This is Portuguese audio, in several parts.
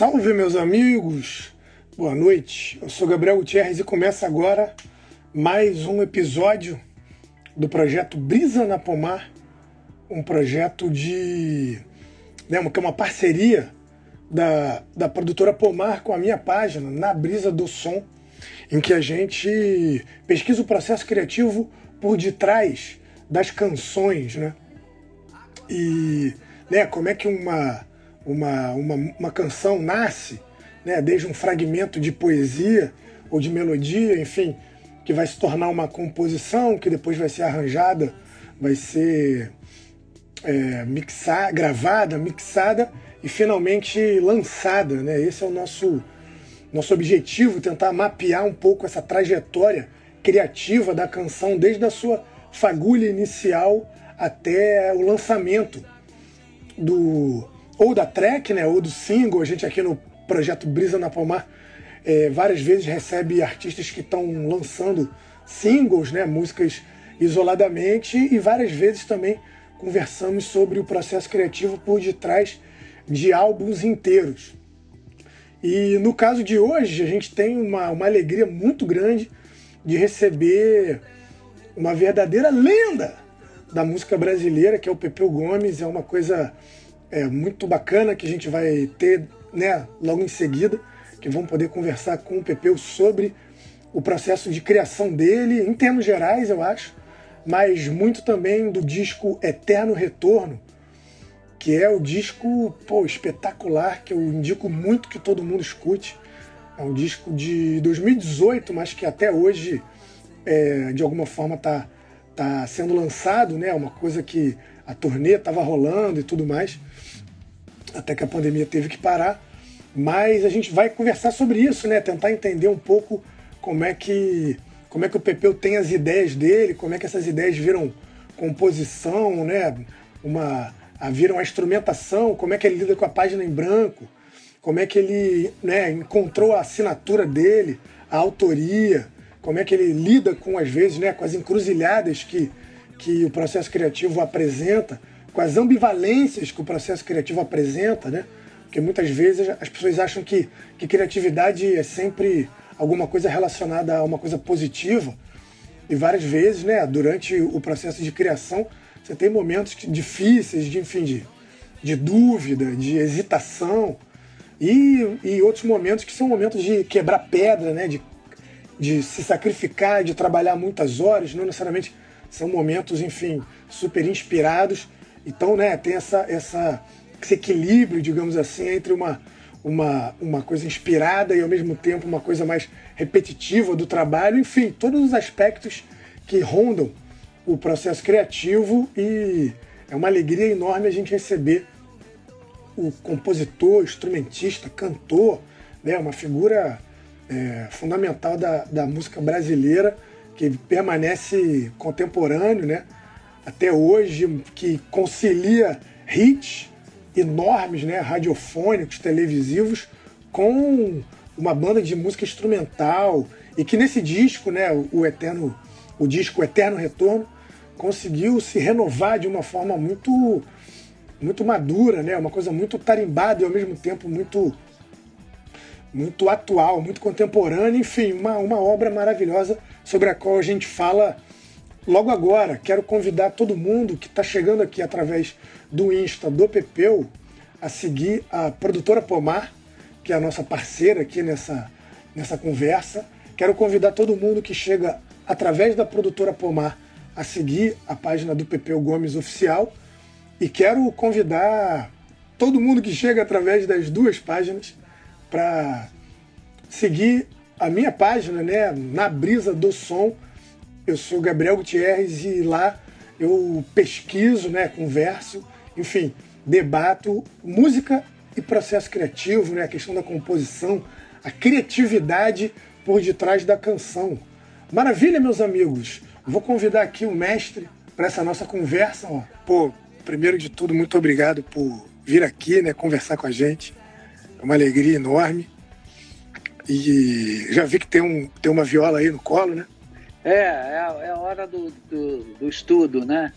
Salve, meus amigos! Boa noite. Eu sou Gabriel Gutierrez e começa agora mais um episódio do projeto Brisa na Pomar, um projeto de. Né, que é uma parceria da, da produtora Pomar com a minha página, Na Brisa do Som, em que a gente pesquisa o processo criativo por detrás das canções, né? E né, como é que uma, uma, uma, uma canção nasce, né, desde um fragmento de poesia ou de melodia, enfim, que vai se tornar uma composição que depois vai ser arranjada, vai ser é, gravada, mixada e finalmente lançada. Né? Esse é o nosso, nosso objetivo, tentar mapear um pouco essa trajetória criativa da canção desde a sua fagulha inicial até o lançamento do ou da track, né, ou do single. A gente aqui no projeto Brisa na Palmar é, várias vezes recebe artistas que estão lançando singles, né, músicas isoladamente, e várias vezes também conversamos sobre o processo criativo por detrás de álbuns inteiros. E no caso de hoje, a gente tem uma, uma alegria muito grande de receber uma verdadeira lenda da música brasileira, que é o Pepeu Gomes. É uma coisa é, muito bacana que a gente vai ter né, logo em seguida, que vão poder conversar com o Pepeu sobre o processo de criação dele, em termos gerais, eu acho, mas muito também do disco Eterno Retorno, que é o disco pô, espetacular, que eu indico muito que todo mundo escute. É um disco de 2018, mas que até hoje, é, de alguma forma, está tá sendo lançado, né? Uma coisa que a turnê estava rolando e tudo mais, até que a pandemia teve que parar. Mas a gente vai conversar sobre isso, né? Tentar entender um pouco como é que como é que o Pepeu tem as ideias dele, como é que essas ideias viram composição, né? Uma viram a instrumentação, como é que ele lida com a página em branco, como é que ele né, encontrou a assinatura dele, a autoria, como é que ele lida com, às vezes, né, com as encruzilhadas que, que o processo criativo apresenta, com as ambivalências que o processo criativo apresenta, né? Porque muitas vezes as pessoas acham que, que criatividade é sempre alguma coisa relacionada a uma coisa positiva. E várias vezes, né, durante o processo de criação, você tem momentos difíceis, de, enfim, de, de dúvida, de hesitação. E, e outros momentos que são momentos de quebrar pedra, né, de, de se sacrificar, de trabalhar muitas horas, não necessariamente são momentos, enfim, super inspirados. Então, né, tem essa, essa, esse equilíbrio, digamos assim, entre uma, uma, uma coisa inspirada e ao mesmo tempo uma coisa mais repetitiva do trabalho, enfim, todos os aspectos que rondam o processo criativo e é uma alegria enorme a gente receber o compositor, instrumentista, cantor, né, uma figura é, fundamental da, da música brasileira que permanece contemporâneo, né, até hoje, que concilia hits enormes, né, radiofônicos, televisivos, com uma banda de música instrumental. E que nesse disco, né, o eterno, o disco Eterno Retorno, conseguiu se renovar de uma forma muito muito madura, né, uma coisa muito tarimbada e ao mesmo tempo muito muito atual, muito contemporânea, enfim, uma, uma obra maravilhosa sobre a qual a gente fala logo agora. Quero convidar todo mundo que está chegando aqui através do Insta do Pepeu a seguir a produtora Pomar, que é a nossa parceira aqui nessa, nessa conversa. Quero convidar todo mundo que chega através da produtora Pomar a seguir a página do Pepeu Gomes Oficial. E quero convidar todo mundo que chega através das duas páginas para seguir a minha página, né, na Brisa do Som. Eu sou Gabriel Gutierrez e lá eu pesquiso, né, converso, enfim, debato música e processo criativo, né, a questão da composição, a criatividade por detrás da canção. Maravilha, meus amigos. Vou convidar aqui o mestre para essa nossa conversa. Ó. Pô, primeiro de tudo, muito obrigado por vir aqui, né, conversar com a gente. É uma alegria enorme. E já vi que tem, um, tem uma viola aí no colo, né? É, é, é a hora do, do, do estudo, né?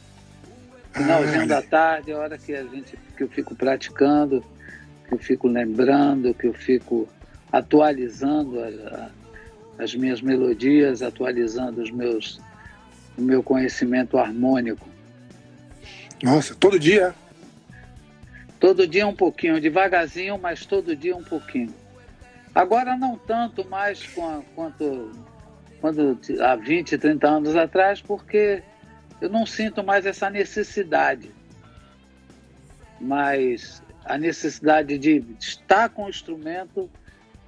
Finalzinho ah, da tarde, é a hora que a gente que eu fico praticando. que eu fico lembrando, que eu fico atualizando a, a, as minhas melodias, atualizando os meus, o meu conhecimento harmônico. Nossa, todo dia? Todo dia um pouquinho, devagarzinho, mas todo dia um pouquinho. Agora não tanto mais quanto quando, há 20, 30 anos atrás, porque eu não sinto mais essa necessidade. Mas a necessidade de estar com o instrumento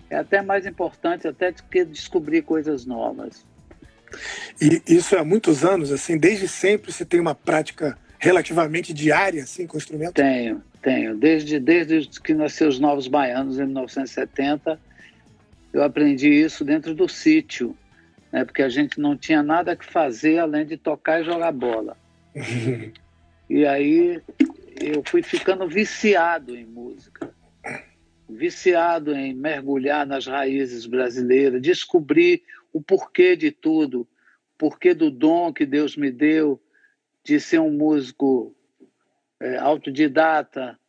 é até mais importante até do que descobrir coisas novas. E isso há muitos anos, assim, desde sempre você tem uma prática relativamente diária assim com o instrumento? Tenho, tenho. Desde, desde que nasceu os Novos Baianos em 1970, eu aprendi isso dentro do sítio, né, porque a gente não tinha nada que fazer além de tocar e jogar bola. e aí eu fui ficando viciado em música, viciado em mergulhar nas raízes brasileiras, descobrir o porquê de tudo, o porquê do dom que Deus me deu de ser um músico é, autodidata,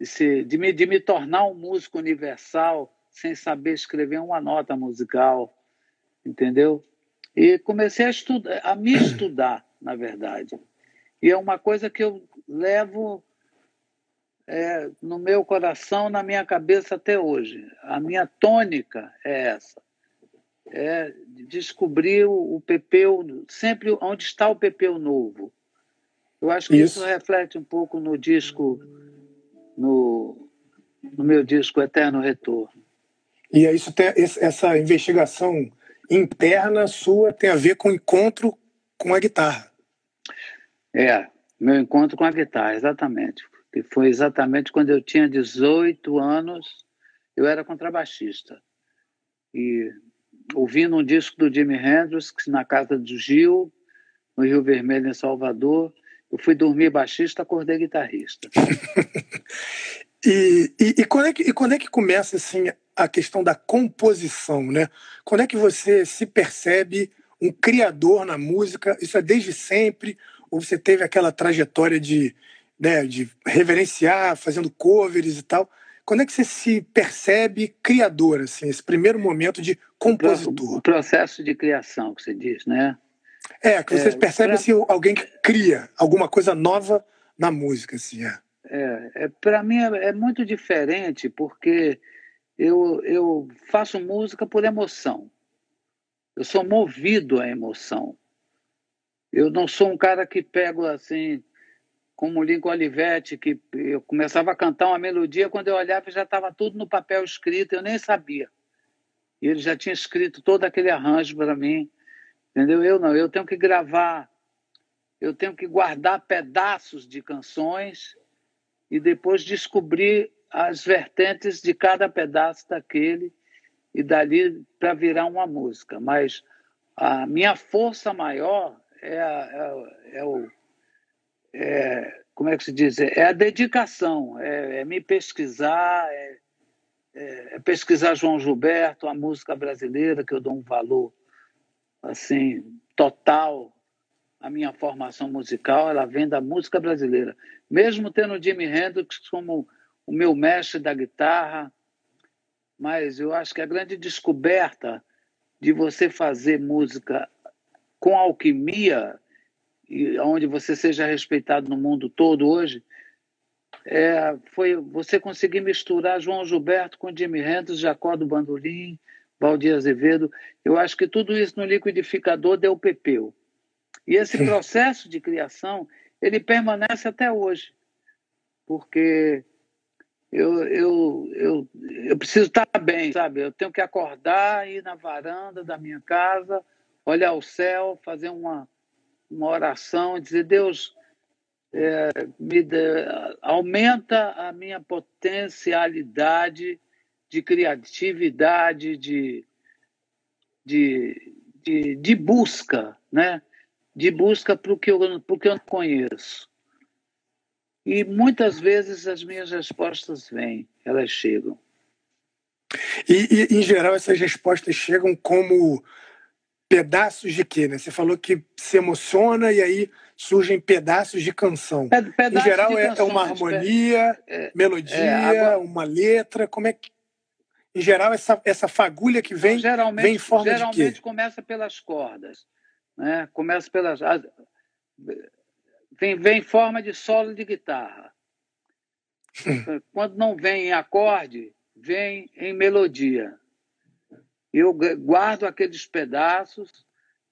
de, ser, de, me, de me tornar um músico universal sem saber escrever uma nota musical, entendeu? E comecei a, estudar, a me estudar, na verdade. E é uma coisa que eu levo é, no meu coração, na minha cabeça até hoje. A minha tônica é essa. É descobrir o pepeu, sempre onde está o pepeu novo. Eu acho que isso, isso reflete um pouco no disco, no, no meu disco Eterno Retorno. E isso tem, essa investigação interna sua tem a ver com o encontro com a guitarra. É, meu encontro com a guitarra, exatamente que foi exatamente quando eu tinha 18 anos, eu era contrabaixista. E ouvindo um disco do Jimi Hendrix, na casa do Gil, no Rio Vermelho, em Salvador, eu fui dormir baixista, acordei guitarrista. e, e, e, quando é que, e quando é que começa assim a questão da composição, né? Quando é que você se percebe um criador na música? Isso é desde sempre? Ou você teve aquela trajetória de né, de reverenciar, fazendo covers e tal. Quando é que você se percebe criador, assim, esse primeiro momento de compositor? O processo de criação que você diz, né? É, que você é, percebe pra... se alguém que cria alguma coisa nova na música, assim, é. É, é para mim é, é, muito diferente porque eu, eu faço música por emoção. Eu sou movido à emoção. Eu não sou um cara que pego assim, como o Lincoln Olivetti, que eu começava a cantar uma melodia, quando eu olhava já estava tudo no papel escrito, eu nem sabia. E ele já tinha escrito todo aquele arranjo para mim, entendeu? Eu não, eu tenho que gravar, eu tenho que guardar pedaços de canções e depois descobrir as vertentes de cada pedaço daquele e dali para virar uma música. Mas a minha força maior é, a, é, é o é, como é que se diz? É a dedicação, é, é me pesquisar, é, é, é, pesquisar João Gilberto, a música brasileira, que eu dou um valor assim total. A minha formação musical ela vem da música brasileira. Mesmo tendo Jimi Hendrix como o meu mestre da guitarra, mas eu acho que a grande descoberta de você fazer música com alquimia e onde você seja respeitado no mundo todo hoje, é, foi você conseguir misturar João Gilberto com Jimi Hendrix, Jacó do Bandolim, Valdir Azevedo. Eu acho que tudo isso no liquidificador deu pepeu. E esse processo de criação, ele permanece até hoje, porque eu, eu, eu, eu preciso estar bem, sabe? Eu tenho que acordar, ir na varanda da minha casa, olhar o céu, fazer uma, uma oração e dizer: Deus, é, me dê, aumenta a minha potencialidade de criatividade, de, de, de, de busca, né? de busca para o que, eu, que eu não conheço. E muitas vezes as minhas respostas vêm, elas chegam. E, e, em geral, essas respostas chegam como pedaços de quê? Né? Você falou que se emociona e aí surgem pedaços de canção. em geral, é, é, uma harmonia, é, melodia, é, agora... uma letra. Como é que. Em geral, essa, essa fagulha que vem, geralmente, vem em forma geralmente de? Geralmente começa pelas cordas. Né? Começa pelas. Vem, vem em forma de solo de guitarra. Quando não vem em acorde, vem em melodia. Eu guardo aqueles pedaços,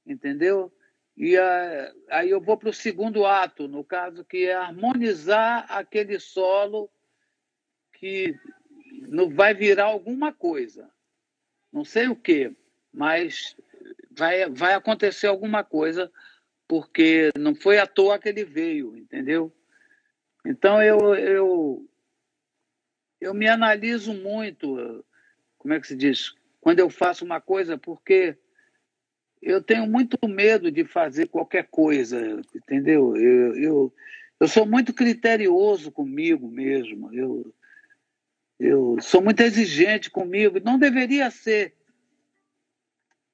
entendeu? E a, aí eu vou para o segundo ato, no caso, que é harmonizar aquele solo que não vai virar alguma coisa. Não sei o que, mas vai, vai acontecer alguma coisa, porque não foi à toa que ele veio, entendeu? Então eu, eu, eu me analiso muito, como é que se diz? Quando eu faço uma coisa, porque eu tenho muito medo de fazer qualquer coisa, entendeu? Eu, eu, eu sou muito criterioso comigo mesmo, eu, eu sou muito exigente comigo, não deveria ser,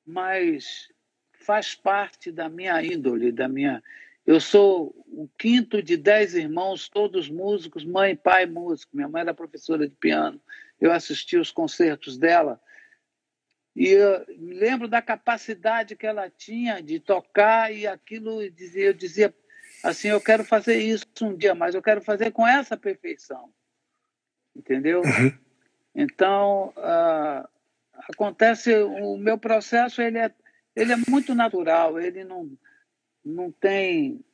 mas faz parte da minha índole, da minha. Eu sou o quinto de dez irmãos, todos músicos, mãe, pai, músico. Minha mãe era professora de piano. Eu assisti os concertos dela e eu me lembro da capacidade que ela tinha de tocar e aquilo, eu dizia assim, eu quero fazer isso um dia, mas eu quero fazer com essa perfeição. Entendeu? Uhum. Então, uh, acontece, o meu processo ele é, ele é muito natural, ele não, não tem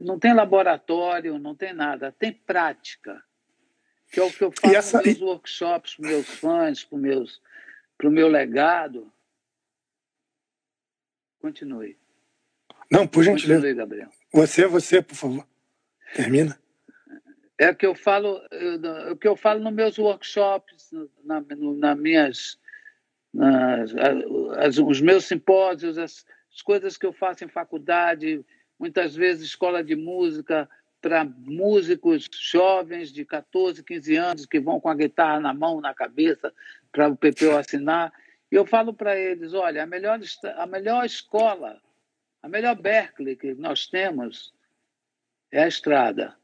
não tem laboratório, não tem nada, tem prática, que é o que eu faço essa... nos meus workshops para meus fãs, para meus para o meu legado. Continue. Não, por gentileza. Continue, Gabriel. Você, você, por favor. Termina. É o que eu falo, o que eu falo nos meus workshops, na, na minhas, nas, as, os meus simpósios, as, as coisas que eu faço em faculdade, muitas vezes escola de música, para músicos jovens de 14, 15 anos que vão com a guitarra na mão, na cabeça, para o PPO assinar. E eu falo para eles: olha, a melhor, a melhor escola, a melhor Berkeley que nós temos é a estrada.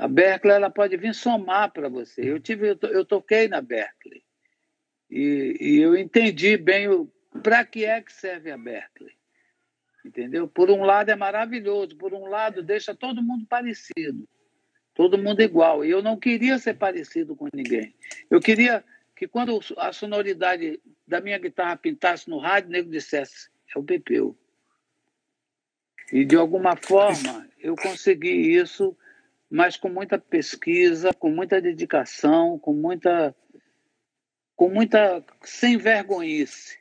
A Berkeley ela pode vir somar para você. Eu tive, eu, toquei na Berkeley e, e eu entendi bem para que é que serve a Berkeley. Entendeu? Por um lado é maravilhoso, por um lado deixa todo mundo parecido, todo mundo igual. E eu não queria ser parecido com ninguém. Eu queria que quando a sonoridade da minha guitarra pintasse no rádio, o nego dissesse, é o Pepeu. E de alguma forma eu consegui isso, mas com muita pesquisa, com muita dedicação, com muita com muita sem vergonhice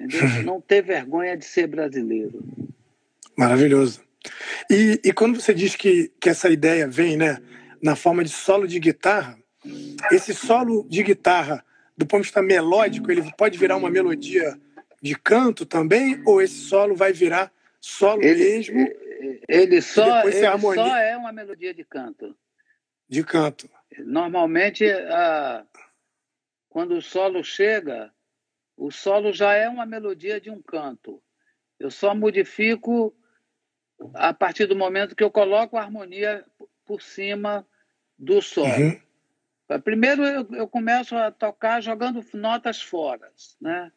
entendeu? Não ter vergonha de ser brasileiro. Maravilhoso. E, e quando você diz que, que essa ideia vem, né, na forma de solo de guitarra, esse solo de guitarra, do ponto de vista melódico, ele pode virar uma melodia de canto também, ou esse solo vai virar solo ele, mesmo? Ele só, ele só é uma melodia de canto. De canto. Normalmente, a, quando o solo chega, o solo já é uma melodia de um canto. Eu só modifico a partir do momento que eu coloco a harmonia por cima do solo. Uhum. Primeiro eu, eu, começo a tocar jogando notas fora, né?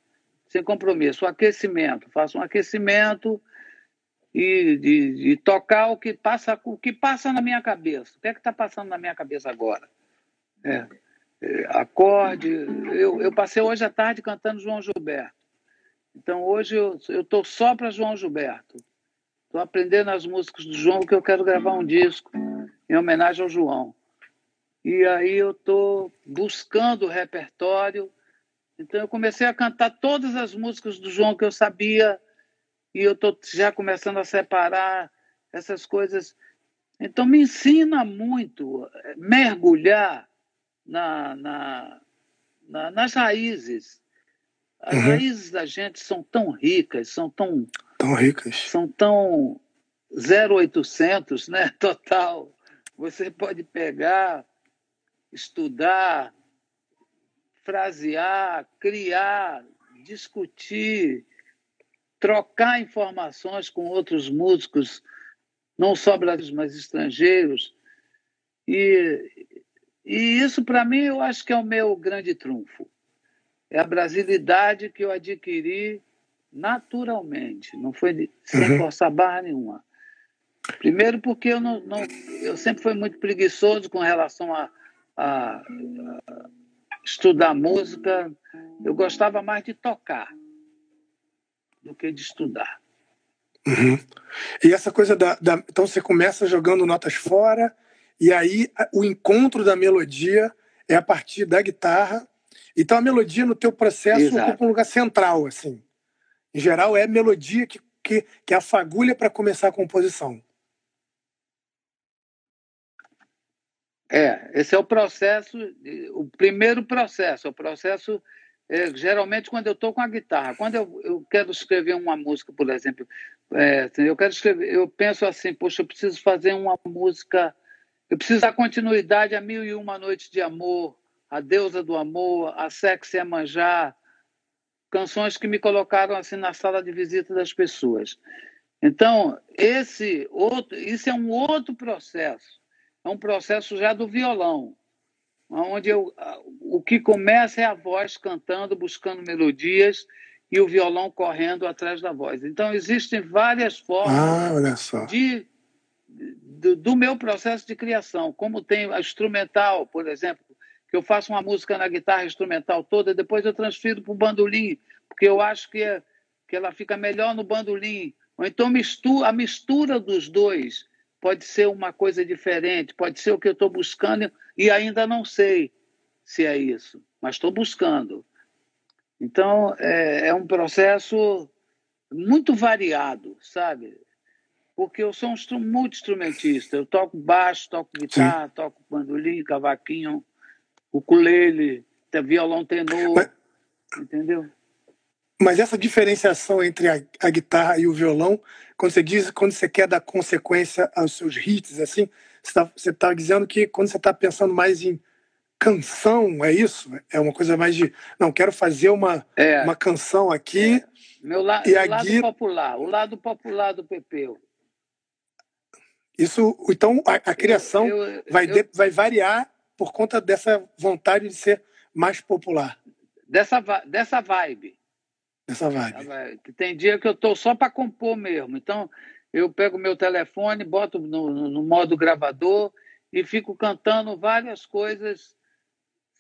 sem compromisso. O aquecimento, faço um aquecimento e de, de, tocar o que passa o que passa na minha cabeça. O que é que está passando na minha cabeça agora? É acorde. Eu, eu passei hoje à tarde cantando João Gilberto. Então hoje eu estou só para João Gilberto. Estou aprendendo as músicas do João, porque eu quero gravar um disco em homenagem ao João. E aí eu estou buscando o repertório. Então eu comecei a cantar todas as músicas do João que eu sabia e eu estou já começando a separar essas coisas. Então me ensina muito mergulhar na, na, na, nas raízes. As uhum. raízes da gente são tão ricas, são tão. Tão ricas. São tão 0800, né? Total. Você pode pegar, estudar, frasear, criar, discutir, trocar informações com outros músicos não só brasileiros, mas estrangeiros. E, e isso, para mim, eu acho que é o meu grande trunfo. É a brasilidade que eu adquiri naturalmente, não foi sem uhum. forçar barra nenhuma. Primeiro porque eu, não, não, eu sempre fui muito preguiçoso com relação a, a, a estudar música. Eu gostava mais de tocar do que de estudar. Uhum. E essa coisa da, da, Então você começa jogando notas fora, e aí o encontro da melodia é a partir da guitarra. Então a melodia no teu processo Exato. ocupa um lugar central, assim. Em geral, é melodia que, que, que é a fagulha para começar a composição. É, esse é o processo, o primeiro processo, o processo é, geralmente quando eu estou com a guitarra. Quando eu, eu quero escrever uma música, por exemplo, é, eu quero escrever, eu penso assim, poxa, eu preciso fazer uma música, eu preciso dar continuidade a Mil e Uma Noites de Amor, a Deusa do Amor, a Sexy é Manjar, canções que me colocaram assim na sala de visita das pessoas. Então, esse outro, isso é um outro processo. É um processo já do violão, onde eu, o que começa é a voz cantando, buscando melodias e o violão correndo atrás da voz. Então, existem várias formas ah, de, do, do meu processo de criação, como tem a instrumental, por exemplo, que eu faço uma música na guitarra instrumental toda, depois eu transfiro para o bandolim, porque eu acho que, é, que ela fica melhor no bandolim. Ou então mistura, a mistura dos dois pode ser uma coisa diferente, pode ser o que eu estou buscando e ainda não sei se é isso, mas estou buscando. Então, é, é, um processo muito variado, sabe? Porque eu sou um multi-instrumentista. Eu toco baixo, toco guitarra, Sim. toco bandolim, cavaquinho, ukulele, violão tenor, mas, entendeu? Mas essa diferenciação entre a, a, guitarra e o violão, quando você diz, quando você quer dar consequência aos seus hits, assim, você está tá dizendo que quando você está pensando mais em canção, é isso? É uma coisa mais de, não, quero fazer uma, é, uma canção aqui. É. Meu la, e a lado popular, o lado popular do Pepeu. Isso, então a, a criação eu, eu, vai, eu, de, vai variar por conta dessa vontade de ser mais popular. Dessa, dessa vibe. Dessa vibe. Tem dia que eu estou só para compor mesmo. Então, eu pego meu telefone, boto no, no, modo gravador e fico cantando várias coisas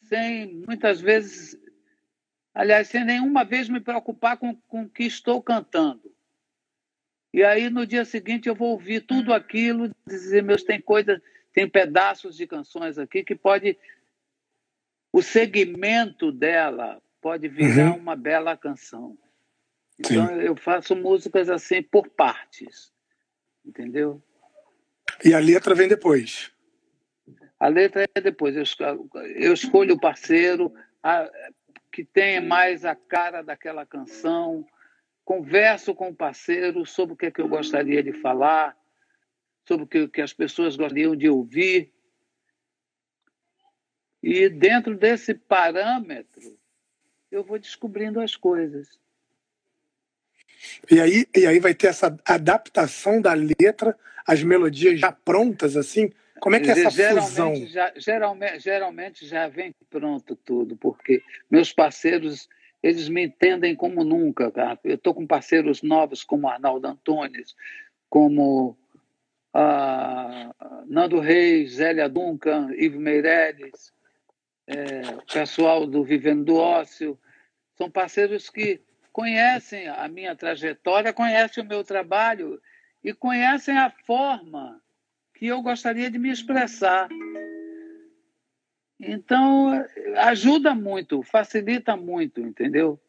sem, muitas vezes, aliás, sem nenhuma vez me preocupar com, com o que estou cantando. E aí, no dia seguinte, eu vou ouvir tudo aquilo, dizer, meus, tem coisas tem pedaços de canções aqui que pode. O segmento dela pode virar uhum. uma bela canção. Então Sim. eu faço músicas assim por partes. Entendeu? E a letra vem depois. A letra é depois. Eu, eu escolho o parceiro a, que tenha mais a cara daquela canção, converso com o parceiro sobre o que, é que eu gostaria de falar, sobre o que, que as pessoas gostariam de ouvir. E dentro desse parâmetro, eu vou descobrindo as coisas. E aí, e aí vai ter essa adaptação da letra, as melodias já prontas, assim? Como é que é essa geralmente fusão? Já, geralmente, geralmente já vem pronto tudo, porque meus parceiros, eles me entendem como nunca. Cara. Eu estou com parceiros novos como Arnaldo Antunes, como Nando Reis, Zélia Duncan, Ivo Meirelles, é, o pessoal do Vivendo do Ócio, são parceiros que conhecem a minha trajetória, conhecem o meu trabalho e conhecem a forma que eu gostaria de me expressar. Então, ajuda muito, facilita muito, entendeu?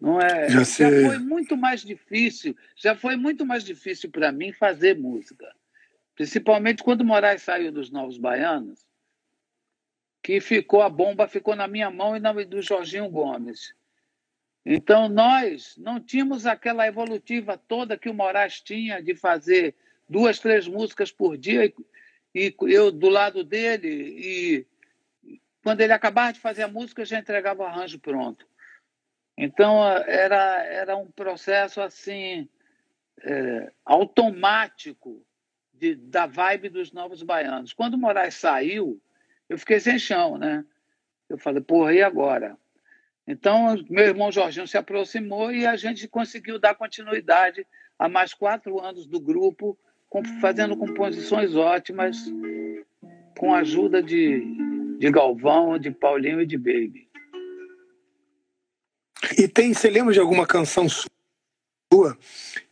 Não é? Já, já foi muito mais difícil, já foi muito mais difícil para mim fazer música. Principalmente quando Moraes saiu dos Novos Baianos, que ficou a bomba ficou na minha mão e na do Jorginho Gomes. Então nós não tínhamos aquela evolutiva toda que o Moraes tinha de fazer duas, três músicas por dia e, e eu do lado dele e quando ele acabava de fazer a música eu já entregava o arranjo pronto. Então era, era um processo assim é, automático de, da vibe dos Novos Baianos. Quando o Moraes saiu, eu fiquei sem chão, né? Eu falei, porra, e agora? Então, meu irmão Jorginho se aproximou e a gente conseguiu dar continuidade a mais quatro anos do grupo, fazendo composições ótimas, com a ajuda de, de Galvão, de Paulinho e de Baby. E tem, você lembra de alguma canção sua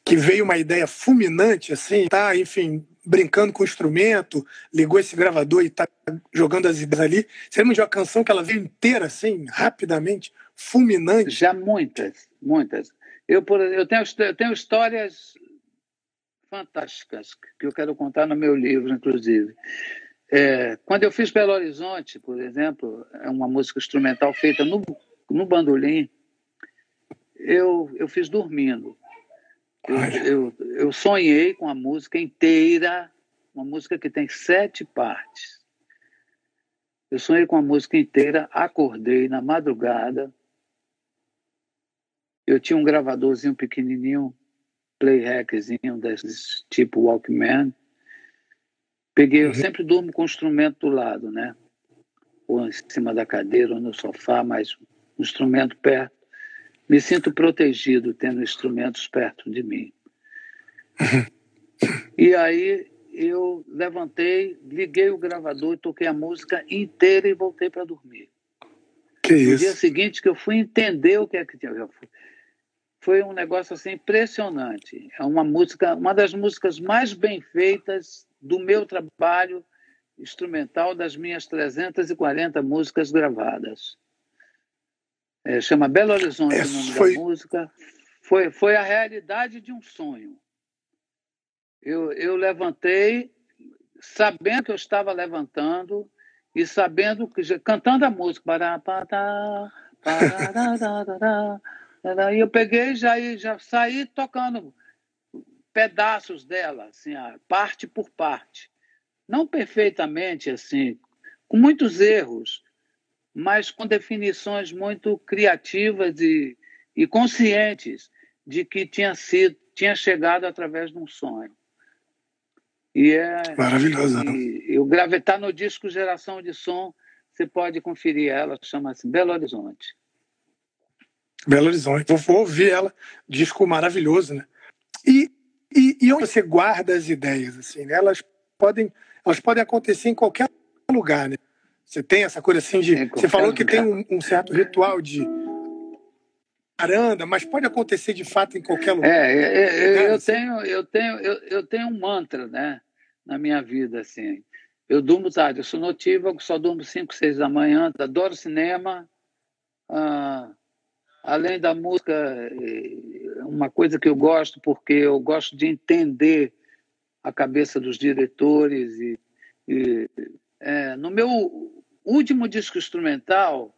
que veio uma ideia fulminante, assim, tá, enfim, brincando com o instrumento, ligou esse gravador e tá jogando as ideias ali. Você lembra de uma canção que ela veio inteira, assim, rapidamente, fulminante? Já muitas, muitas. Eu, por, eu, tenho, eu tenho histórias fantásticas que eu quero contar no meu livro, inclusive. É, quando eu fiz Belo Horizonte, por exemplo, é uma música instrumental feita no, no bandolim, eu, eu fiz dormindo. Eu, eu, eu, sonhei com a música inteira, uma música que tem sete partes. Eu sonhei com a música inteira, acordei na madrugada. Eu tinha um gravadorzinho pequenininho, playhackzinho desses tipo Walkman. Peguei, uhum. eu sempre durmo com o instrumento do lado, né? Ou em cima da cadeira ou no sofá, mas um instrumento perto. Me sinto protegido tendo instrumentos perto de mim. e aí eu levantei, liguei o gravador, toquei a música inteira e voltei para dormir. Que no isso? dia seguinte que eu fui entender o que é que tinha. Foi um negócio assim impressionante. É uma música, uma das músicas mais bem feitas do meu trabalho instrumental das minhas 340 músicas gravadas. É, chama Belo Horizonte é, o nome foi... da música. Foi, foi a realidade de um sonho. Eu, eu levantei, sabendo que eu estava levantando e sabendo que cantando a música. E eu peguei já já saí tocando pedaços dela, assim, parte por parte. Não perfeitamente assim, com muitos erros, mas com definições muito criativas e, e conscientes de que tinha sido, tinha chegado através de um sonho. E é maravilhoso. Né? E, o gravetar no disco Geração de Som, você pode conferir ela, chama-se Belo Horizonte. Belo Horizonte, vou, vou ouvir ela, disco maravilhoso, né? E, e, e onde você guarda as ideias, assim, né? Elas podem, elas podem acontecer em qualquer lugar, né? Você tem essa coisa assim de. Você falou que tem um, um, certo ritual de varanda, mas pode acontecer de fato em qualquer lugar. É, é, é eu, eu tenho, eu tenho, eu, eu tenho um mantra, né, na minha vida assim. Eu durmo tarde, eu sou notívago, só durmo 5, 6 da manhã, adoro cinema. Ah, além da música, é, uma coisa que eu gosto, porque eu gosto de entender a cabeça dos diretores e, e é, no meu último disco instrumental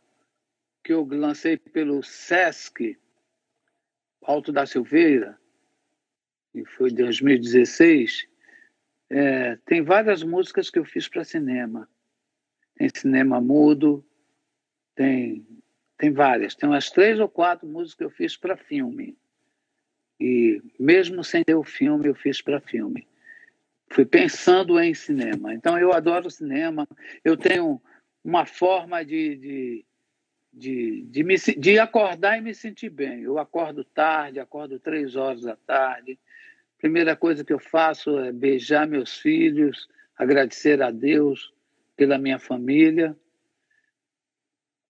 que eu lancei pelo Sesc Alto da Silveira, que foi em 2016, é, tem várias músicas que eu fiz para cinema. Tem cinema mudo, tem, tem várias. Tem umas três ou quatro músicas que eu fiz para filme. E mesmo sem ter o filme, eu fiz para filme. Fui pensando em cinema. Então, eu adoro cinema. Eu tenho uma forma de, de, de, de, me, de acordar e me sentir bem. Eu acordo tarde, acordo três horas da tarde. Primeira coisa que eu faço é beijar meus filhos, agradecer a Deus pela minha família.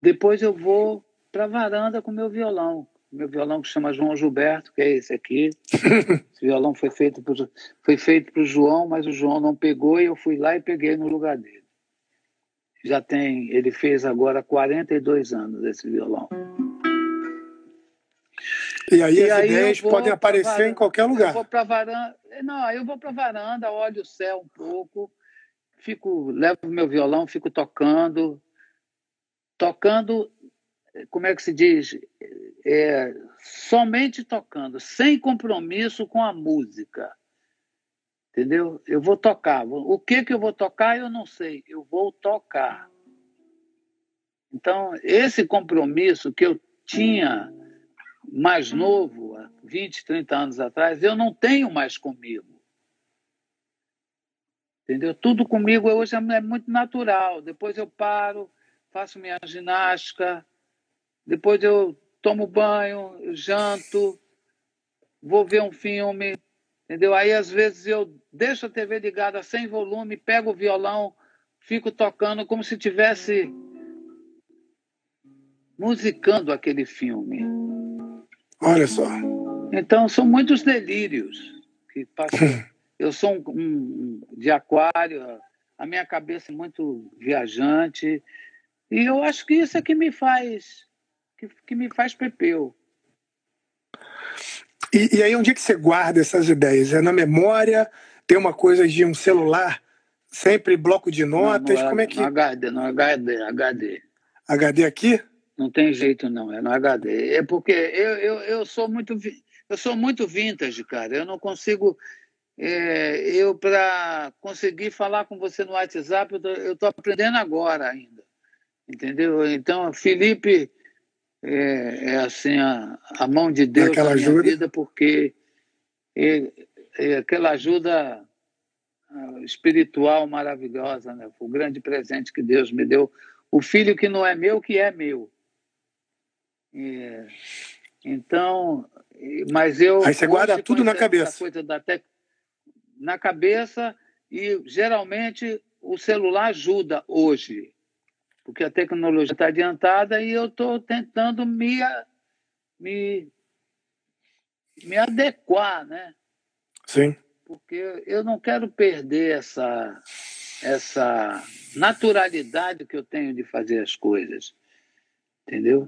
Depois eu vou para a varanda com meu violão. Meu violão que chama João Gilberto, que é esse aqui. Esse violão foi feito para o João, mas o João não pegou e eu fui lá e peguei no lugar dele já tem, ele fez agora 42 anos esse violão. E aí e as aí ideias podem aparecer varanda, em qualquer lugar. Eu vou para varanda, não, eu vou para varanda, olho o céu um pouco, fico, levo meu violão, fico tocando, tocando, como é que se diz, é, somente tocando, sem compromisso com a música. Entendeu? Eu vou tocar. O que, que eu vou tocar, eu não sei. Eu vou tocar. Então, esse compromisso que eu tinha mais novo, há 20, 30 anos atrás, eu não tenho mais comigo. Entendeu? Tudo comigo hoje é muito natural. Depois eu paro, faço minha ginástica, depois eu tomo banho, janto, vou ver um filme, entendeu? Aí às vezes eu deixo a TV ligada sem volume, pego o violão, fico tocando como se tivesse musicando aquele filme. Olha só. Então são muitos delírios que passam. eu sou um, um, de aquário, a minha cabeça é muito viajante e eu acho que isso é que me faz que, que me faz pepeu. E, e aí, onde é que você guarda essas ideias? É na memória? Tem uma coisa de um celular? Sempre bloco de notas? Não, Como é que. No HD, no HD, HD. HD aqui? Não tem jeito, não, é no HD. É porque eu, eu, eu sou muito eu sou muito vintage, cara. Eu não consigo. É, eu, para conseguir falar com você no WhatsApp, eu estou aprendendo agora ainda. Entendeu? Então, Felipe é, é assim a, a, mão de Deus aquela na minha ajuda. vida, porque é, é aquela ajuda ah, espiritual maravilhosa, né? o grande presente que Deus me deu. O filho que não é meu, que é meu. É, então, mas eu. Aí você guarda tudo na cabeça. Coisa da tec... Na cabeça, e geralmente o celular ajuda hoje porque a tecnologia está adiantada e eu estou tentando me, me, me adequar, né? Sim. Porque eu não quero perder essa, essa naturalidade que eu tenho de fazer as coisas, entendeu?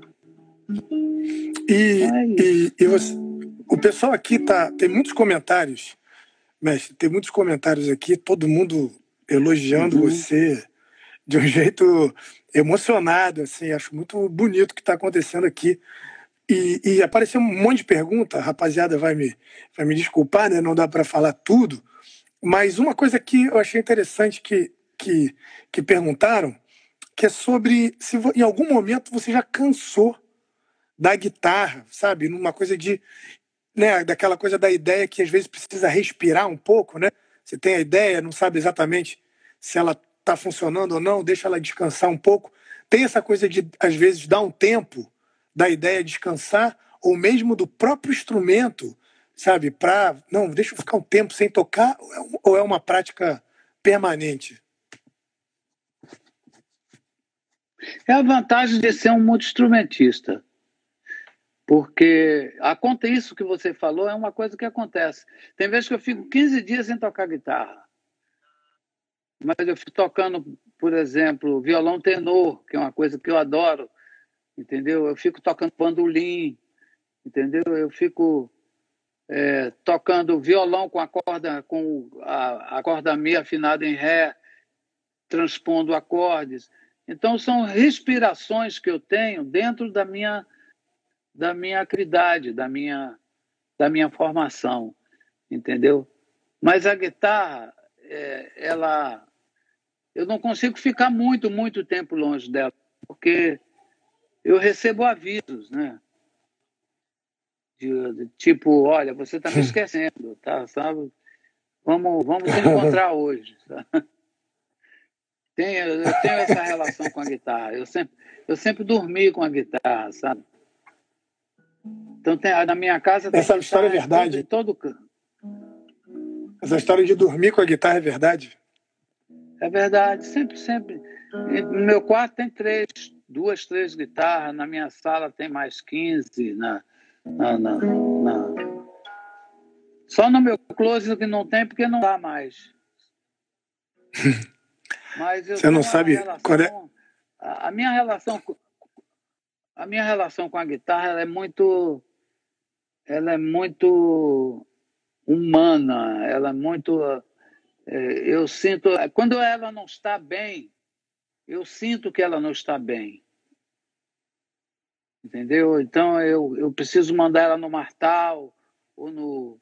E, e, e você, o pessoal aqui tá, tem muitos comentários, mestre, tem muitos comentários aqui, todo mundo elogiando uhum. você de um jeito emocionado, assim, acho muito bonito o que está acontecendo aqui. E, e, apareceu um monte de pergunta, a rapaziada vai me, vai me desculpar, né? não dá para falar tudo, mas uma coisa que eu achei interessante que, que, que perguntaram, que é sobre se em algum momento você já cansou da guitarra, sabe? Numa coisa de. Né, daquela coisa da ideia que às vezes precisa respirar um pouco, né? Você tem a ideia, não sabe exatamente se ela está funcionando ou não, deixa ela descansar um pouco. Tem essa coisa de, às vezes, dar um tempo da ideia descansar, ou mesmo do próprio instrumento, sabe? Para, não, deixa eu ficar um tempo sem tocar, ou é uma prática permanente? É a vantagem de ser um multi-instrumentista. Porque acontece isso que você falou, é uma coisa que acontece. Tem vezes que eu fico 15 dias sem tocar guitarra mas eu fico tocando, por exemplo, violão tenor, que é uma coisa que eu adoro, entendeu? Eu fico tocando bandolim, entendeu? Eu fico é, tocando violão com a corda, com a, a corda mi afinada em ré, transpondo acordes. Então são respirações que eu tenho dentro da minha da minha acridade, da minha da minha formação, entendeu? Mas a guitarra é, ela, eu não consigo ficar muito, muito tempo longe dela, porque eu recebo avisos, né? De, de tipo, olha, você está me esquecendo, tá? Sabe? Vamos, vamos se encontrar hoje. Tenho, eu tenho essa relação com a guitarra. Eu sempre, eu sempre dormi com a guitarra, sabe? Então, tem, na minha casa. Essa história é verdade. Todo, todo, essa história de dormir com a guitarra é verdade? É verdade, sempre, sempre. No meu quarto tem três, duas, três guitarras, na minha sala tem mais 15, na, na, na, na... Só no meu closet que não tem, porque não dá mais. Mas Você não sabe relação, qual é... A minha relação a minha relação com a guitarra é muito ela é muito humana, ela é muito. É, eu sinto. Quando ela não está bem, eu sinto que ela não está bem. Entendeu? Então eu, eu preciso mandar ela no Martal ou no,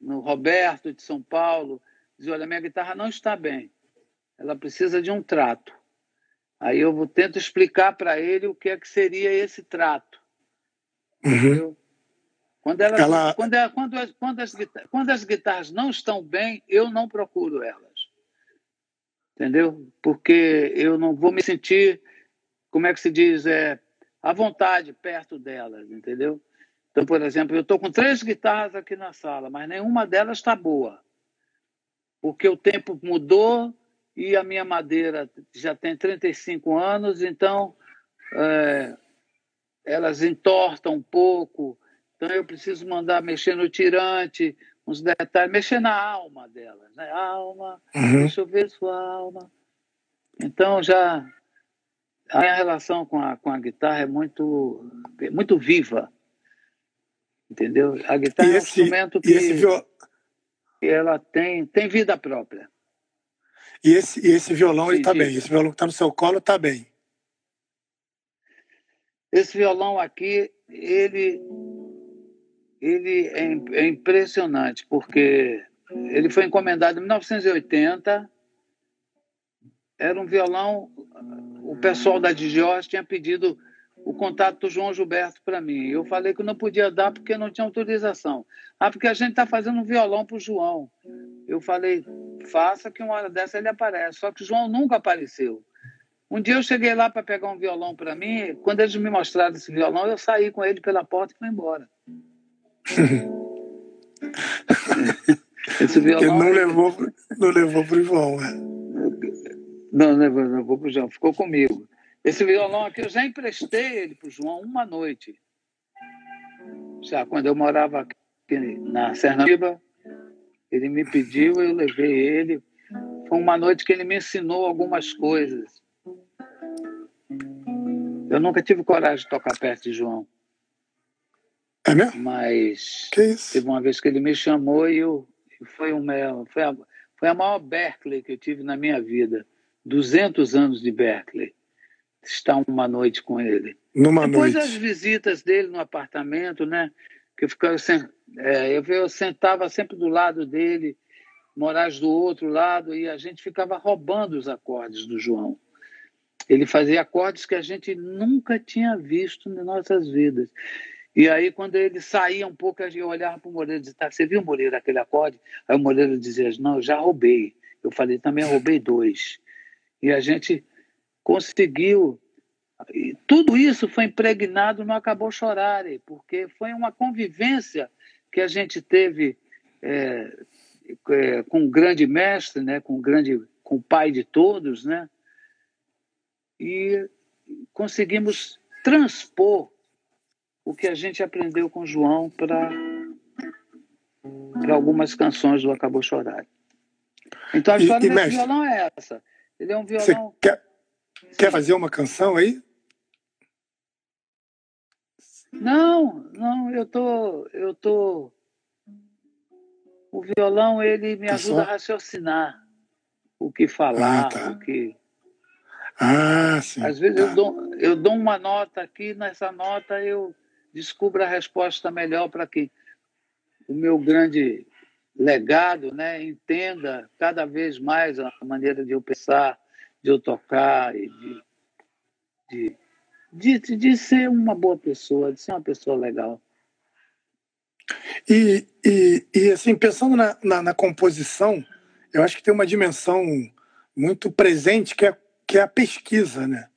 no Roberto de São Paulo, dizer: olha, minha guitarra não está bem, ela precisa de um trato. Aí eu tento explicar para ele o que é que seria esse trato. Uhum. Quando, elas, ela... quando, é, quando, as, quando, as, quando as guitarras não estão bem, eu não procuro elas. Entendeu? Porque eu não vou me sentir, como é que se diz, é, à vontade perto delas, entendeu? Então, por exemplo, eu estou com três guitarras aqui na sala, mas nenhuma delas está boa. Porque o tempo mudou e a minha madeira já tem 35 anos, então é, elas entortam um pouco. Então eu preciso mandar mexer no tirante, uns detalhes, mexer na alma delas. Né? Alma, uhum. deixa eu ver sua alma. Então já a minha relação com a, com a guitarra é muito, muito viva. Entendeu? A guitarra esse, é um instrumento que, viol... que ela tem, tem vida própria. E esse, e esse violão está bem? Esse violão que está no seu colo está bem? Esse violão aqui, ele, ele é, é impressionante, porque ele foi encomendado em 1980. Era um violão, o pessoal da Digiós tinha pedido o contato do João Gilberto para mim. Eu falei que não podia dar porque não tinha autorização. Ah, porque a gente está fazendo um violão para o João. Eu falei, faça que uma hora dessa ele aparece. Só que o João nunca apareceu. Um dia eu cheguei lá para pegar um violão para mim. Quando eles me mostraram esse violão, eu saí com ele pela porta e fui embora. Esse violão. Ele não levou, não levou para o João, né? Não, não levou, não levou para o João, ficou comigo. Esse violão aqui eu já emprestei ele para o João uma noite. Já quando eu morava aqui na Sernaíba, ele me pediu, eu levei ele. Foi uma noite que ele me ensinou algumas coisas. Eu nunca tive coragem de tocar perto de João. É mesmo? Mas que isso? teve uma vez que ele me chamou e eu, foi, uma, foi, a, foi a maior Berkeley que eu tive na minha vida. 200 anos de Berkeley estar uma noite com ele. Numa Depois noite. as visitas dele no apartamento, né? Que eu ficava é, eu, eu sentava sempre do lado dele, Moraes do outro lado, e a gente ficava roubando os acordes do João. Ele fazia acordes que a gente nunca tinha visto nas nossas vidas. E aí, quando ele saía um pouco, eu olhava para o Moreira e dizia, tá, você viu, Moreira, aquele acorde? Aí o Moreira dizia, não, eu já roubei. Eu falei, também roubei dois. E a gente conseguiu. E tudo isso foi impregnado no Acabou Chorare, porque foi uma convivência que a gente teve é, é, com o grande mestre, né, com o grande, com o pai de todos, né, e conseguimos transpor o que a gente aprendeu com João para para algumas canções do Acabou Chorar. Então a história e, e, desse mestre, violão é essa. Ele é um violão. Quer, Quer fazer uma canção aí? Não, não, eu tô, eu tô. O violão ele me ajuda a raciocinar o que falar, ah, tá. o que. Ah, sim. Às vezes tá. eu, dou, eu dou uma nota aqui, nessa nota eu descubro a resposta melhor para que o meu grande legado né, entenda cada vez mais a maneira de eu pensar, de eu tocar e de, de, de, de ser uma boa pessoa, de ser uma pessoa legal. E, e, e assim, pensando na, na, na, composição, eu acho que tem uma dimensão muito presente que é, que é a pesquisa, né?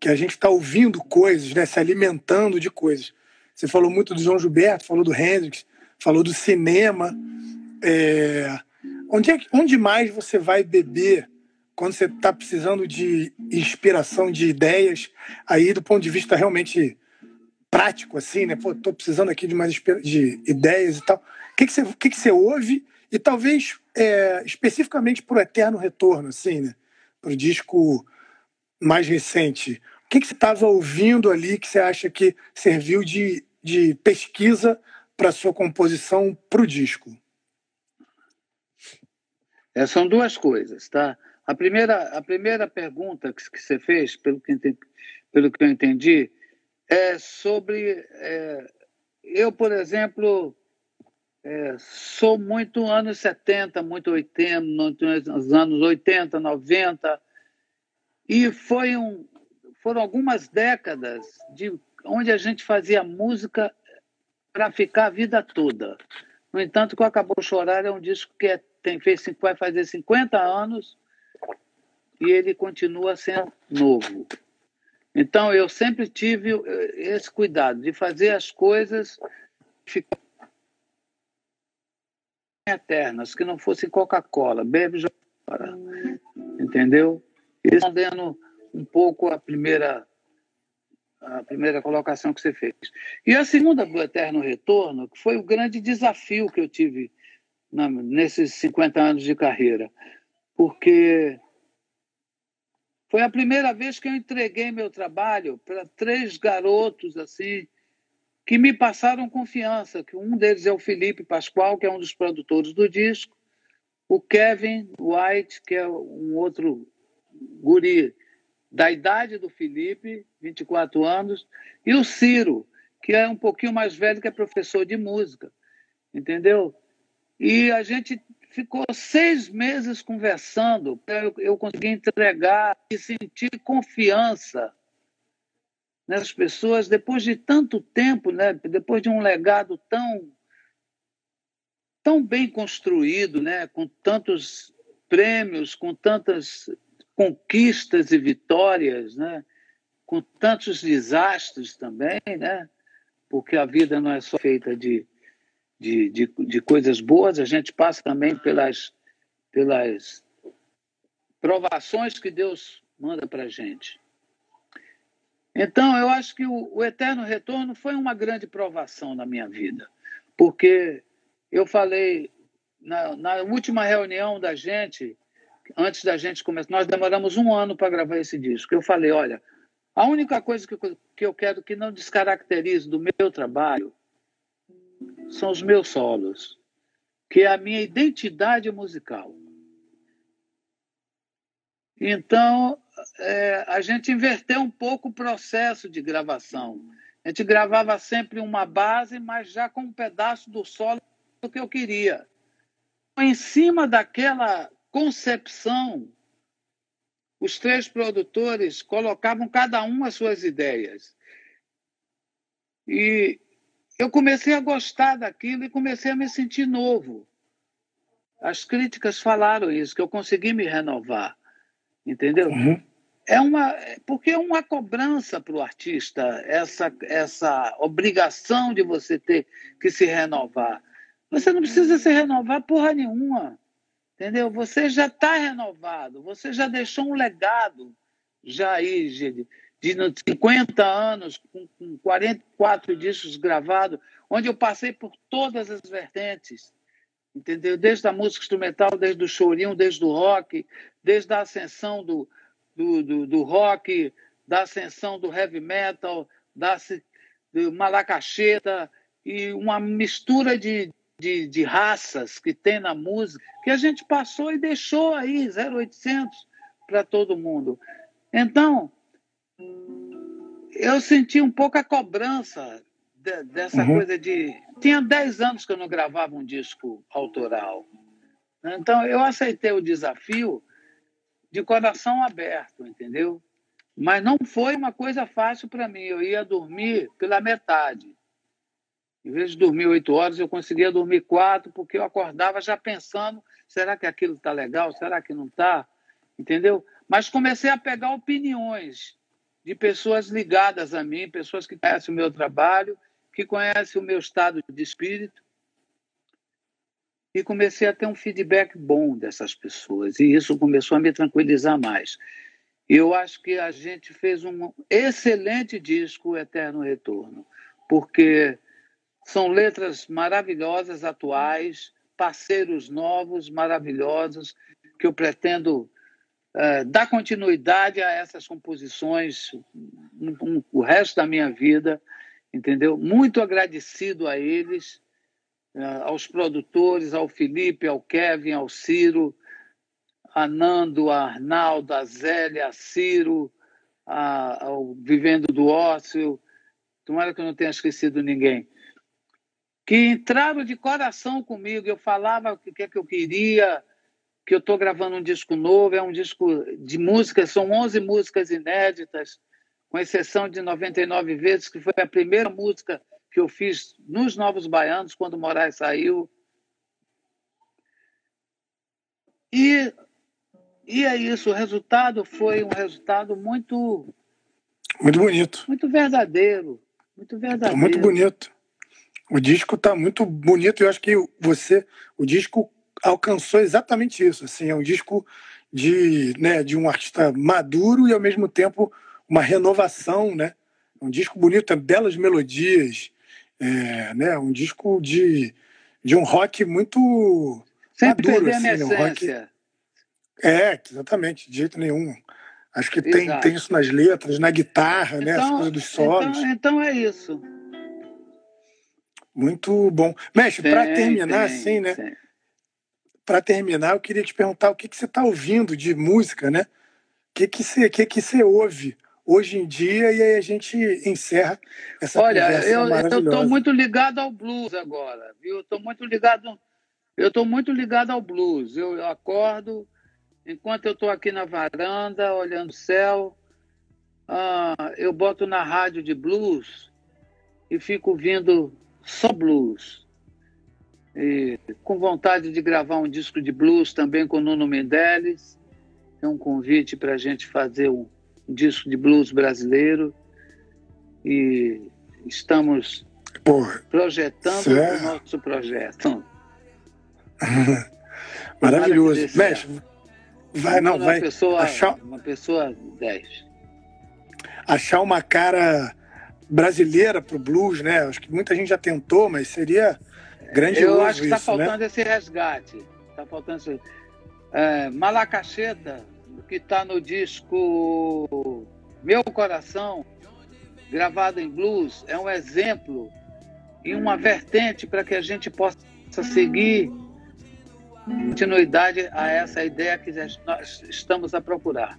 Que a gente está ouvindo coisas, né? se alimentando de coisas. Você falou muito do João Gilberto, falou do Hendrix, falou do cinema. É... Onde, é, onde mais você vai beber quando você está precisando de inspiração, de ideias, aí do ponto de vista realmente prático, assim, né? Pô, tô precisando aqui de mais de ideias e tal. O que, que, você, o que, que você ouve? E talvez é, especificamente para o Eterno Retorno, assim, né? Para o disco mais recente. Que, que você estava ouvindo ali que você acha que serviu de, de pesquisa para sua composição para o disco? É, são duas coisas, tá? A primeira, a primeira pergunta que, que você fez, pelo que, pelo que eu entendi, é sobre. É, eu, por exemplo, é, sou muito anos 70, muito 80, nos anos 80, 90, e foi um, foram algumas décadas de onde a gente fazia música para ficar a vida toda. No entanto, o Acabou Chorar é um disco que é, tem, fez, vai fazer 50 anos e ele continua sendo novo. Então, eu sempre tive eh, esse cuidado de fazer as coisas eternas, que não fossem Coca-Cola, bebe já entendeu? Respondendo um pouco a primeira a primeira colocação que você fez. E a segunda do Eterno Retorno, que foi o grande desafio que eu tive na, nesses 50 anos de carreira, porque foi a primeira vez que eu entreguei meu trabalho para três garotos assim que me passaram confiança. Que um deles é o Felipe Pascoal, que é um dos produtores do disco, o Kevin White, que é um outro guri da idade do Felipe, 24 anos, e o Ciro, que é um pouquinho mais velho, que é professor de música, entendeu? E a gente ficou seis meses conversando eu, eu conseguir entregar e sentir confiança nessas pessoas depois de tanto tempo, né? depois de um legado tão tão bem construído, né? com tantos prêmios, com tantas conquistas e vitórias, né? com tantos desastres também, né? porque a vida não é só feita de de, de, de coisas boas, a gente passa também pelas, pelas provações que Deus manda para a gente. Então, eu acho que o, o, eterno retorno foi uma grande provação na minha vida, porque eu falei na, na última reunião da gente, antes da gente começar, nós demoramos um ano para gravar esse disco. Eu falei: olha, a única coisa que, que eu quero que não descaracterize do meu trabalho são os meus solos, que é a minha identidade musical. Então, é, a gente inverteu um pouco o processo de gravação. A gente gravava sempre uma base, mas já com um pedaço do solo que eu queria. Em cima daquela concepção, os três produtores colocavam cada um as suas ideias. E eu comecei a gostar daquilo e comecei a me sentir novo. As críticas falaram isso, que eu consegui me renovar, entendeu? Uhum. É uma, porque é uma cobrança para o artista essa essa obrigação de você ter que se renovar. Você não precisa se renovar porra nenhuma, entendeu? Você já está renovado, você já deixou um legado já aí, de 50 anos, com, com 44 discos gravados, onde eu passei por todas as vertentes, entendeu? Desde a música instrumental, desde o chorinho, desde o rock, desde a ascensão do, do, do, do rock, da ascensão do heavy metal, da do malacacheta e uma mistura de, de, de, raças que tem na música que a gente passou e deixou aí 0800 para todo mundo. Então, eu senti um pouco a cobrança de, dessa uhum. coisa de. Tinha 10 anos que eu não gravava um disco autoral. Então, eu aceitei o desafio de coração aberto, entendeu? Mas não foi uma coisa fácil para mim. Eu ia dormir pela metade. Em vez de dormir oito horas, eu conseguia dormir quatro, porque eu acordava já pensando: será que aquilo está legal? Será que não está? Entendeu? Mas comecei a pegar opiniões de pessoas ligadas a mim, pessoas que conhecem o meu trabalho, que conhecem o meu estado de espírito. E comecei a ter um feedback bom dessas pessoas, e isso começou a me tranquilizar mais. Eu acho que a gente fez um excelente disco, Eterno Retorno, porque são letras maravilhosas, atuais, parceiros novos, maravilhosos, que eu pretendo uh, dar continuidade a essas composições um, um, o resto da minha vida, entendeu? Muito agradecido a eles, uh, aos produtores, ao Felipe, ao Kevin, ao Ciro, a Nando, a Arnaldo, a Zélia, a Ciro, a, ao Vivendo do Ócio, tomara que eu não tenha esquecido ninguém, que entraram de coração comigo, eu falava o que é que eu queria, que eu estou gravando um disco novo, é um disco de músicas, são 11 músicas inéditas, com exceção de 99 vezes, que foi a primeira música que eu fiz nos Novos Baianos, quando Moraes saiu. E, e é isso, o resultado foi um resultado muito. Muito bonito. Muito verdadeiro. Muito verdadeiro. Muito bonito. O disco está muito bonito e eu acho que você, o disco alcançou exatamente isso. Assim, é um disco de, né, de um artista maduro e ao mesmo tempo uma renovação, né? Um disco bonito, tem belas melodias, é, né? Um disco de, de um rock muito Sempre maduro, assim, né? Um rock... É, exatamente, de jeito nenhum. Acho que tem, tem isso nas letras, na guitarra, então, né? As então, coisas dos solos. Então, então é isso. Muito bom. Mestre, para terminar, tem, assim, né? Para terminar, eu queria te perguntar o que, que você está ouvindo de música, né? O que, que, você, que, que você ouve hoje em dia e aí a gente encerra essa Olha, conversa eu, maravilhosa. eu estou muito ligado ao blues agora, viu? Estou muito ligado, eu estou muito ligado ao blues. Eu, eu acordo enquanto eu estou aqui na varanda olhando o céu, ah, eu boto na rádio de blues e fico ouvindo só blues. E, com vontade de gravar um disco de blues também com o Nuno Mendeles. Tem um convite para a gente fazer um, um, disco de blues brasileiro. E estamos Porra, projetando o nosso projeto. Maravilhoso. Mestre, vai, não, uma vai pessoa, achar... uma pessoa 10. Achar uma cara brasileira para o blues, né? Acho que muita gente já tentou, mas seria grandioso Eu acho que está né? faltando né? esse resgate. Está faltando esse... É, Malacacheta, que está no disco Meu Coração, gravado em blues, é um exemplo e uma vertente para que a gente possa seguir continuidade a essa ideia que nós estamos a procurar.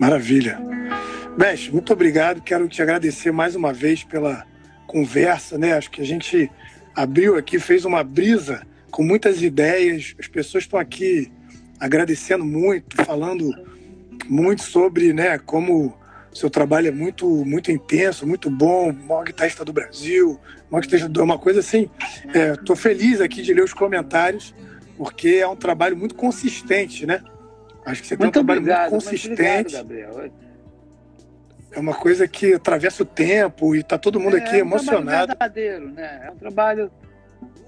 Maravilha. Mestre, muito obrigado. Quero te agradecer mais uma vez pela conversa, né? Acho que a gente abriu aqui, fez uma brisa com muitas ideias. As pessoas estão aqui agradecendo muito, falando muito sobre, né, como seu trabalho é muito muito intenso, muito bom, maior guitarrista do Brasil, maior guitarrista do... uma coisa assim. Estou é, feliz aqui de ler os comentários, porque é um trabalho muito consistente, né? Acho que você muito tem um trabalho obrigado, muito consistente. Obrigado. É uma coisa que atravessa o tempo e está todo mundo é, aqui é um emocionado. verdadeiro, né? É um trabalho.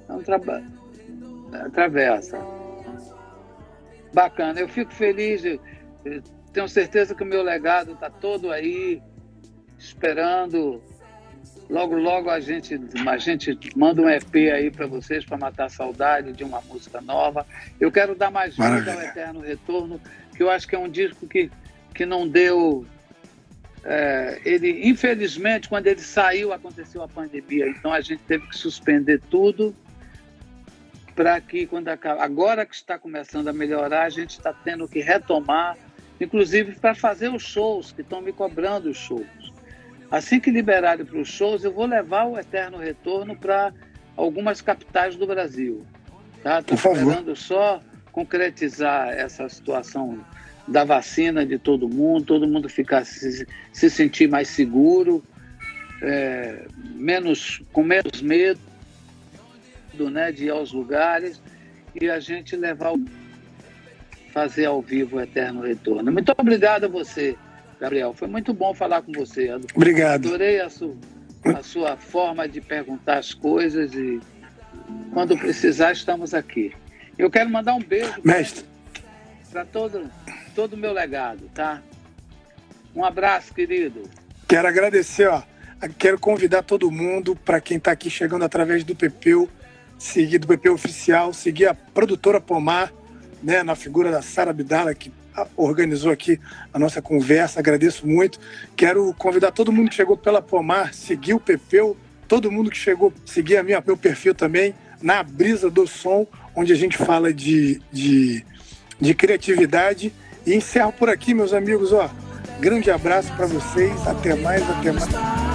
É um trabalho. Atravessa. Bacana. Eu fico feliz. Eu tenho certeza que o meu legado está todo aí, esperando. Logo, logo a gente, a gente manda um EP aí para vocês para matar a saudade de uma música nova. Eu quero dar mais vida ao Eterno Retorno, que eu acho que é um disco que, que não deu é, ele, infelizmente, quando ele saiu, aconteceu a pandemia. Então a gente teve que suspender tudo para que, quando agora que está começando a melhorar, a gente está tendo que retomar, inclusive para fazer os shows, que estão me cobrando os shows. Assim que liberarem para os shows, eu vou levar o Eterno Retorno para algumas capitais do Brasil. Estou tá? esperando só concretizar essa situação da vacina de todo mundo, todo mundo ficar se, se sentir mais seguro, é, menos com menos medo, né, de ir aos lugares e a gente levar o, fazer ao vivo o eterno retorno. Muito obrigado a você, Gabriel. Foi muito bom falar com você. Obrigado. Adorei a, su, a sua forma de perguntar as coisas e quando precisar estamos aqui. Eu quero mandar um beijo. Mestre para todo, todo o meu legado, tá? Um abraço, querido. Quero agradecer, ó. Quero convidar todo mundo, para quem está aqui chegando através do Pepeu, seguir do Pepeu Oficial, seguir a produtora Pomar, né, na figura da Sara Abdala, que organizou aqui a nossa conversa. Agradeço muito. Quero convidar todo mundo que chegou pela Pomar, seguir o Pepeu, todo mundo que chegou, seguir a minha, meu perfil também, na Brisa do Som, onde a gente fala de, de de criatividade. E encerro por aqui, meus amigos. Ó, grande abraço para vocês. Até mais, até mais.